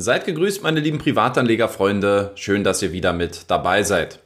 Seid gegrüßt, meine lieben Privatanlegerfreunde. Schön, dass ihr wieder mit dabei seid.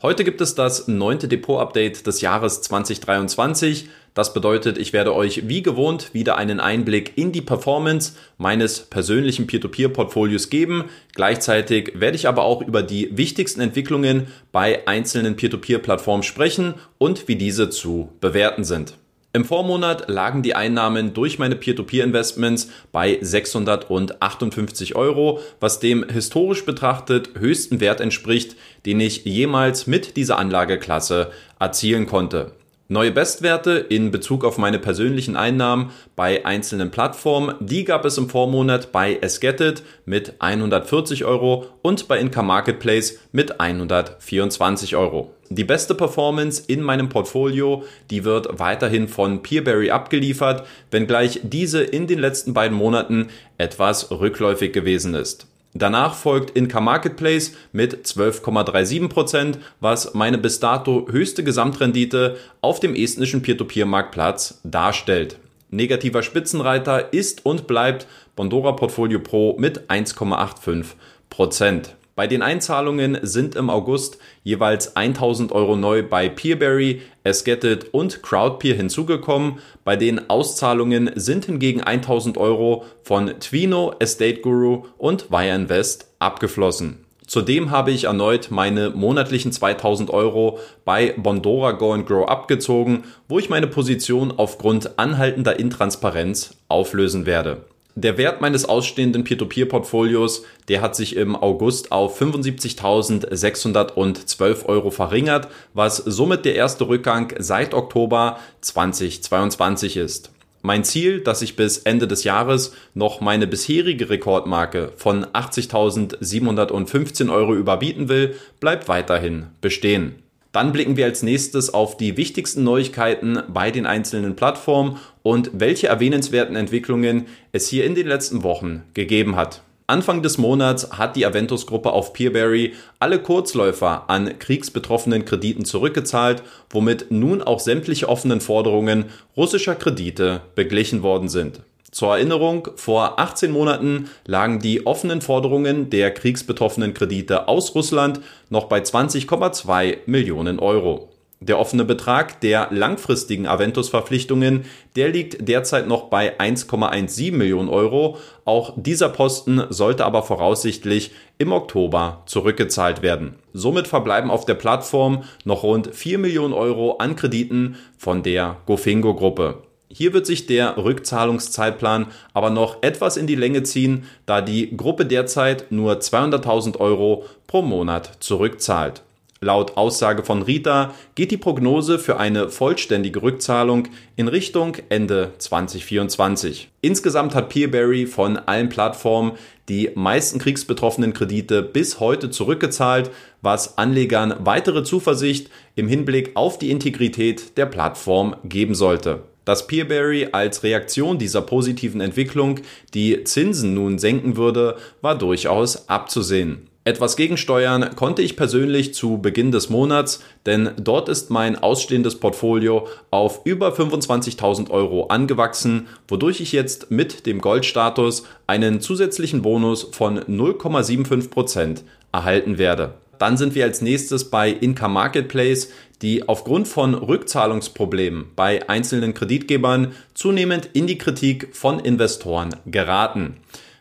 Heute gibt es das neunte Depot-Update des Jahres 2023. Das bedeutet, ich werde euch wie gewohnt wieder einen Einblick in die Performance meines persönlichen Peer-to-Peer-Portfolios geben. Gleichzeitig werde ich aber auch über die wichtigsten Entwicklungen bei einzelnen Peer-to-Peer-Plattformen sprechen und wie diese zu bewerten sind. Im Vormonat lagen die Einnahmen durch meine Peer-to-Peer-Investments bei 658 Euro, was dem historisch betrachtet höchsten Wert entspricht, den ich jemals mit dieser Anlageklasse erzielen konnte. Neue Bestwerte in Bezug auf meine persönlichen Einnahmen bei einzelnen Plattformen, die gab es im Vormonat bei Esgetted mit 140 Euro und bei Income Marketplace mit 124 Euro. Die beste Performance in meinem Portfolio, die wird weiterhin von Peerberry abgeliefert, wenngleich diese in den letzten beiden Monaten etwas rückläufig gewesen ist. Danach folgt Inca Marketplace mit 12,37%, was meine bis dato höchste Gesamtrendite auf dem estnischen Peer-to-Peer-Marktplatz darstellt. Negativer Spitzenreiter ist und bleibt Bondora Portfolio Pro mit 1,85%. Bei den Einzahlungen sind im August jeweils 1000 Euro neu bei Peerberry, Esgetted und Crowdpeer hinzugekommen. Bei den Auszahlungen sind hingegen 1000 Euro von Twino, Estate Guru und Wire Invest abgeflossen. Zudem habe ich erneut meine monatlichen 2000 Euro bei Bondora Go and Grow abgezogen, wo ich meine Position aufgrund anhaltender Intransparenz auflösen werde. Der Wert meines ausstehenden Peer-to-Peer-Portfolios, der hat sich im August auf 75.612 Euro verringert, was somit der erste Rückgang seit Oktober 2022 ist. Mein Ziel, dass ich bis Ende des Jahres noch meine bisherige Rekordmarke von 80.715 Euro überbieten will, bleibt weiterhin bestehen. Dann blicken wir als nächstes auf die wichtigsten Neuigkeiten bei den einzelnen Plattformen und welche erwähnenswerten Entwicklungen es hier in den letzten Wochen gegeben hat. Anfang des Monats hat die Aventus-Gruppe auf Peerberry alle Kurzläufer an kriegsbetroffenen Krediten zurückgezahlt, womit nun auch sämtliche offenen Forderungen russischer Kredite beglichen worden sind. Zur Erinnerung, vor 18 Monaten lagen die offenen Forderungen der kriegsbetroffenen Kredite aus Russland noch bei 20,2 Millionen Euro. Der offene Betrag der langfristigen Aventus-Verpflichtungen, der liegt derzeit noch bei 1,17 Millionen Euro. Auch dieser Posten sollte aber voraussichtlich im Oktober zurückgezahlt werden. Somit verbleiben auf der Plattform noch rund 4 Millionen Euro an Krediten von der Gofingo-Gruppe. Hier wird sich der Rückzahlungszeitplan aber noch etwas in die Länge ziehen, da die Gruppe derzeit nur 200.000 Euro pro Monat zurückzahlt. Laut Aussage von Rita geht die Prognose für eine vollständige Rückzahlung in Richtung Ende 2024. Insgesamt hat Peerberry von allen Plattformen die meisten kriegsbetroffenen Kredite bis heute zurückgezahlt, was Anlegern weitere Zuversicht im Hinblick auf die Integrität der Plattform geben sollte. Dass Peerberry als Reaktion dieser positiven Entwicklung die Zinsen nun senken würde, war durchaus abzusehen. Etwas gegensteuern konnte ich persönlich zu Beginn des Monats, denn dort ist mein ausstehendes Portfolio auf über 25.000 Euro angewachsen, wodurch ich jetzt mit dem Goldstatus einen zusätzlichen Bonus von 0,75% erhalten werde. Dann sind wir als nächstes bei Income Marketplace, die aufgrund von Rückzahlungsproblemen bei einzelnen Kreditgebern zunehmend in die Kritik von Investoren geraten.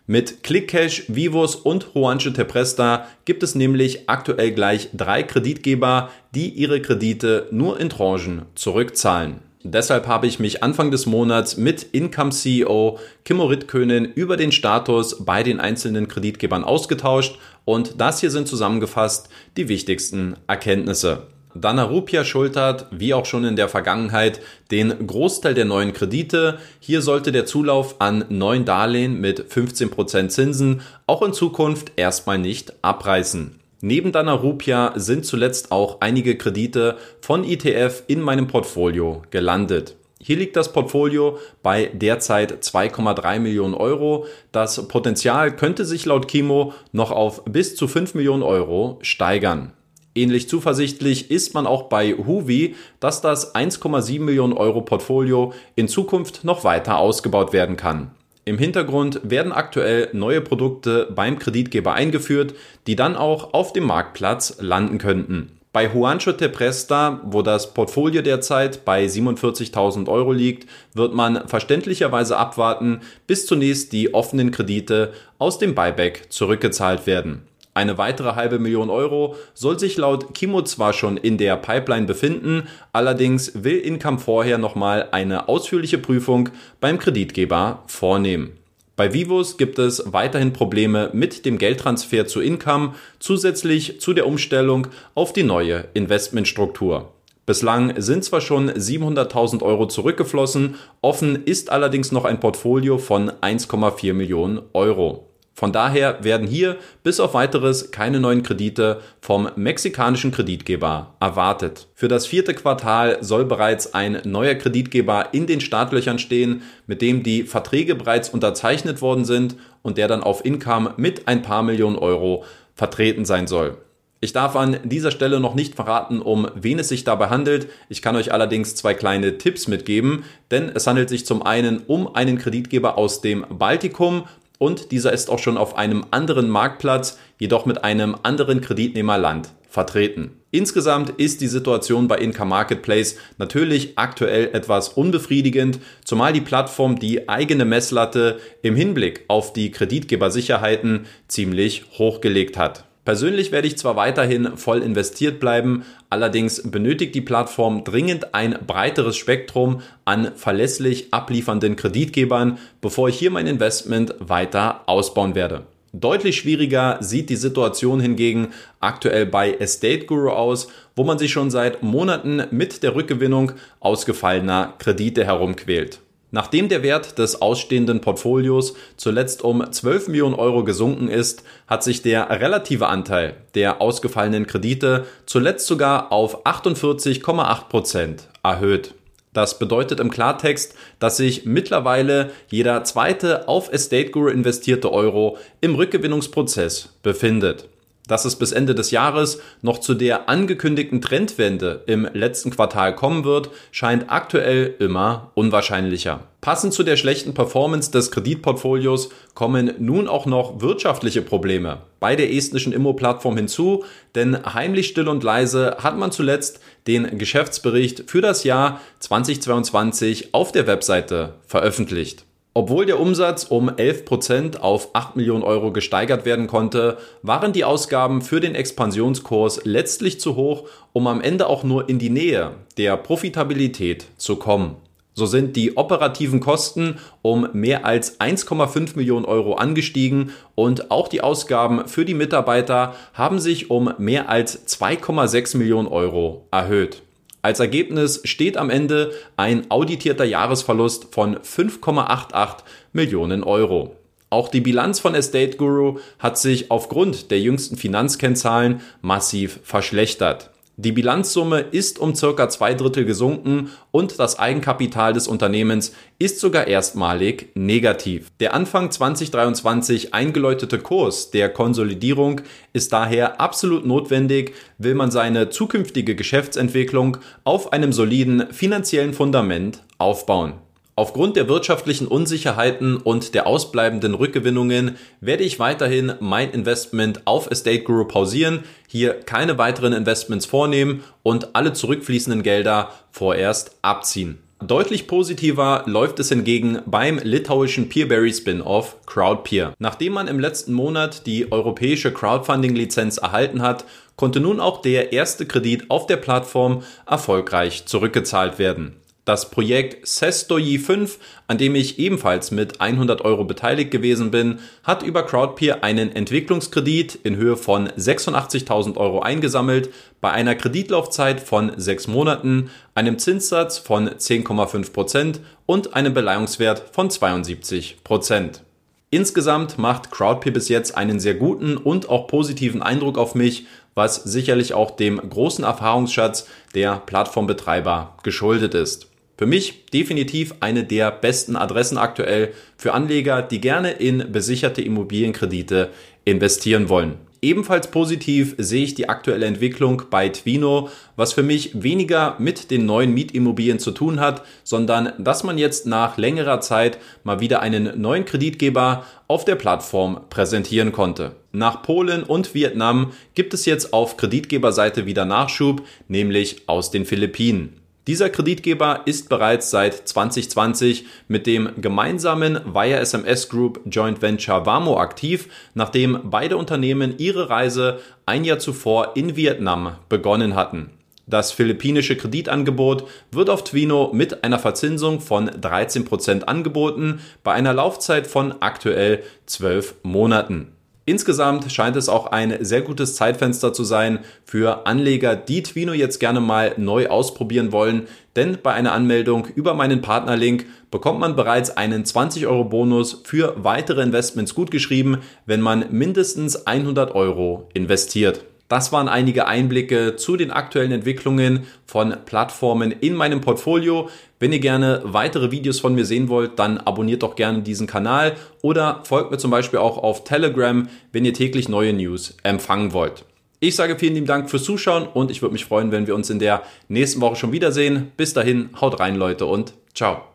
Mit ClickCash, Vivos und Juanche Tepresta gibt es nämlich aktuell gleich drei Kreditgeber, die ihre Kredite nur in Tranchen zurückzahlen. Deshalb habe ich mich Anfang des Monats mit Income CEO Kimmo Rittkönen über den Status bei den einzelnen Kreditgebern ausgetauscht und das hier sind zusammengefasst die wichtigsten Erkenntnisse. Dana Rupia schultert, wie auch schon in der Vergangenheit, den Großteil der neuen Kredite. Hier sollte der Zulauf an neuen Darlehen mit 15% Zinsen auch in Zukunft erstmal nicht abreißen. Neben Dana Rupia sind zuletzt auch einige Kredite von ETF in meinem Portfolio gelandet. Hier liegt das Portfolio bei derzeit 2,3 Millionen Euro. Das Potenzial könnte sich laut Kimo noch auf bis zu 5 Millionen Euro steigern. Ähnlich zuversichtlich ist man auch bei Huvi, dass das 1,7 Millionen Euro Portfolio in Zukunft noch weiter ausgebaut werden kann. Im Hintergrund werden aktuell neue Produkte beim Kreditgeber eingeführt, die dann auch auf dem Marktplatz landen könnten. Bei Juancho Tepresta, wo das Portfolio derzeit bei 47.000 Euro liegt, wird man verständlicherweise abwarten, bis zunächst die offenen Kredite aus dem Buyback zurückgezahlt werden. Eine weitere halbe Million Euro soll sich laut Kimo zwar schon in der Pipeline befinden, allerdings will Income vorher nochmal eine ausführliche Prüfung beim Kreditgeber vornehmen. Bei Vivos gibt es weiterhin Probleme mit dem Geldtransfer zu Income, zusätzlich zu der Umstellung auf die neue Investmentstruktur. Bislang sind zwar schon 700.000 Euro zurückgeflossen, offen ist allerdings noch ein Portfolio von 1,4 Millionen Euro. Von daher werden hier bis auf weiteres keine neuen Kredite vom mexikanischen Kreditgeber erwartet. Für das vierte Quartal soll bereits ein neuer Kreditgeber in den Startlöchern stehen, mit dem die Verträge bereits unterzeichnet worden sind und der dann auf Income mit ein paar Millionen Euro vertreten sein soll. Ich darf an dieser Stelle noch nicht verraten, um wen es sich dabei handelt. Ich kann euch allerdings zwei kleine Tipps mitgeben, denn es handelt sich zum einen um einen Kreditgeber aus dem Baltikum und dieser ist auch schon auf einem anderen Marktplatz, jedoch mit einem anderen Kreditnehmerland vertreten. Insgesamt ist die Situation bei Inca Marketplace natürlich aktuell etwas unbefriedigend, zumal die Plattform die eigene Messlatte im Hinblick auf die Kreditgebersicherheiten ziemlich hochgelegt hat. Persönlich werde ich zwar weiterhin voll investiert bleiben, allerdings benötigt die Plattform dringend ein breiteres Spektrum an verlässlich abliefernden Kreditgebern, bevor ich hier mein Investment weiter ausbauen werde. Deutlich schwieriger sieht die Situation hingegen aktuell bei Estate Guru aus, wo man sich schon seit Monaten mit der Rückgewinnung ausgefallener Kredite herumquält. Nachdem der Wert des ausstehenden Portfolios zuletzt um 12 Millionen Euro gesunken ist, hat sich der relative Anteil der ausgefallenen Kredite zuletzt sogar auf 48,8 Prozent erhöht. Das bedeutet im Klartext, dass sich mittlerweile jeder zweite auf Estate Guru investierte Euro im Rückgewinnungsprozess befindet. Dass es bis Ende des Jahres noch zu der angekündigten Trendwende im letzten Quartal kommen wird, scheint aktuell immer unwahrscheinlicher. Passend zu der schlechten Performance des Kreditportfolios kommen nun auch noch wirtschaftliche Probleme bei der estnischen Immo-Plattform hinzu, denn heimlich still und leise hat man zuletzt den Geschäftsbericht für das Jahr 2022 auf der Webseite veröffentlicht. Obwohl der Umsatz um 11% auf 8 Millionen Euro gesteigert werden konnte, waren die Ausgaben für den Expansionskurs letztlich zu hoch, um am Ende auch nur in die Nähe der Profitabilität zu kommen. So sind die operativen Kosten um mehr als 1,5 Millionen Euro angestiegen und auch die Ausgaben für die Mitarbeiter haben sich um mehr als 2,6 Millionen Euro erhöht. Als Ergebnis steht am Ende ein auditierter Jahresverlust von 5,88 Millionen Euro. Auch die Bilanz von Estate Guru hat sich aufgrund der jüngsten Finanzkennzahlen massiv verschlechtert. Die Bilanzsumme ist um circa zwei Drittel gesunken und das Eigenkapital des Unternehmens ist sogar erstmalig negativ. Der Anfang 2023 eingeläutete Kurs der Konsolidierung ist daher absolut notwendig, will man seine zukünftige Geschäftsentwicklung auf einem soliden finanziellen Fundament aufbauen. Aufgrund der wirtschaftlichen Unsicherheiten und der ausbleibenden Rückgewinnungen werde ich weiterhin mein Investment auf Estate Guru pausieren, hier keine weiteren Investments vornehmen und alle zurückfließenden Gelder vorerst abziehen. Deutlich positiver läuft es hingegen beim litauischen Peerberry Spin-off Crowdpeer. Nachdem man im letzten Monat die europäische Crowdfunding-Lizenz erhalten hat, konnte nun auch der erste Kredit auf der Plattform erfolgreich zurückgezahlt werden. Das Projekt Sestoyi 5, an dem ich ebenfalls mit 100 Euro beteiligt gewesen bin, hat über Crowdpeer einen Entwicklungskredit in Höhe von 86.000 Euro eingesammelt, bei einer Kreditlaufzeit von sechs Monaten, einem Zinssatz von 10,5 Prozent und einem Beleihungswert von 72%. Prozent. Insgesamt macht Crowdpeer bis jetzt einen sehr guten und auch positiven Eindruck auf mich, was sicherlich auch dem großen Erfahrungsschatz der Plattformbetreiber geschuldet ist. Für mich definitiv eine der besten Adressen aktuell für Anleger, die gerne in besicherte Immobilienkredite investieren wollen. Ebenfalls positiv sehe ich die aktuelle Entwicklung bei Twino, was für mich weniger mit den neuen Mietimmobilien zu tun hat, sondern dass man jetzt nach längerer Zeit mal wieder einen neuen Kreditgeber auf der Plattform präsentieren konnte. Nach Polen und Vietnam gibt es jetzt auf Kreditgeberseite wieder Nachschub, nämlich aus den Philippinen. Dieser Kreditgeber ist bereits seit 2020 mit dem gemeinsamen Via SMS Group Joint Venture Vamo aktiv, nachdem beide Unternehmen ihre Reise ein Jahr zuvor in Vietnam begonnen hatten. Das philippinische Kreditangebot wird auf Twino mit einer Verzinsung von 13% angeboten, bei einer Laufzeit von aktuell 12 Monaten. Insgesamt scheint es auch ein sehr gutes Zeitfenster zu sein für Anleger, die Twino jetzt gerne mal neu ausprobieren wollen, denn bei einer Anmeldung über meinen Partnerlink bekommt man bereits einen 20 Euro Bonus für weitere Investments gutgeschrieben, wenn man mindestens 100 Euro investiert. Das waren einige Einblicke zu den aktuellen Entwicklungen von Plattformen in meinem Portfolio. Wenn ihr gerne weitere Videos von mir sehen wollt, dann abonniert doch gerne diesen Kanal oder folgt mir zum Beispiel auch auf Telegram, wenn ihr täglich neue News empfangen wollt. Ich sage vielen lieben Dank fürs Zuschauen und ich würde mich freuen, wenn wir uns in der nächsten Woche schon wiedersehen. Bis dahin, haut rein Leute und ciao.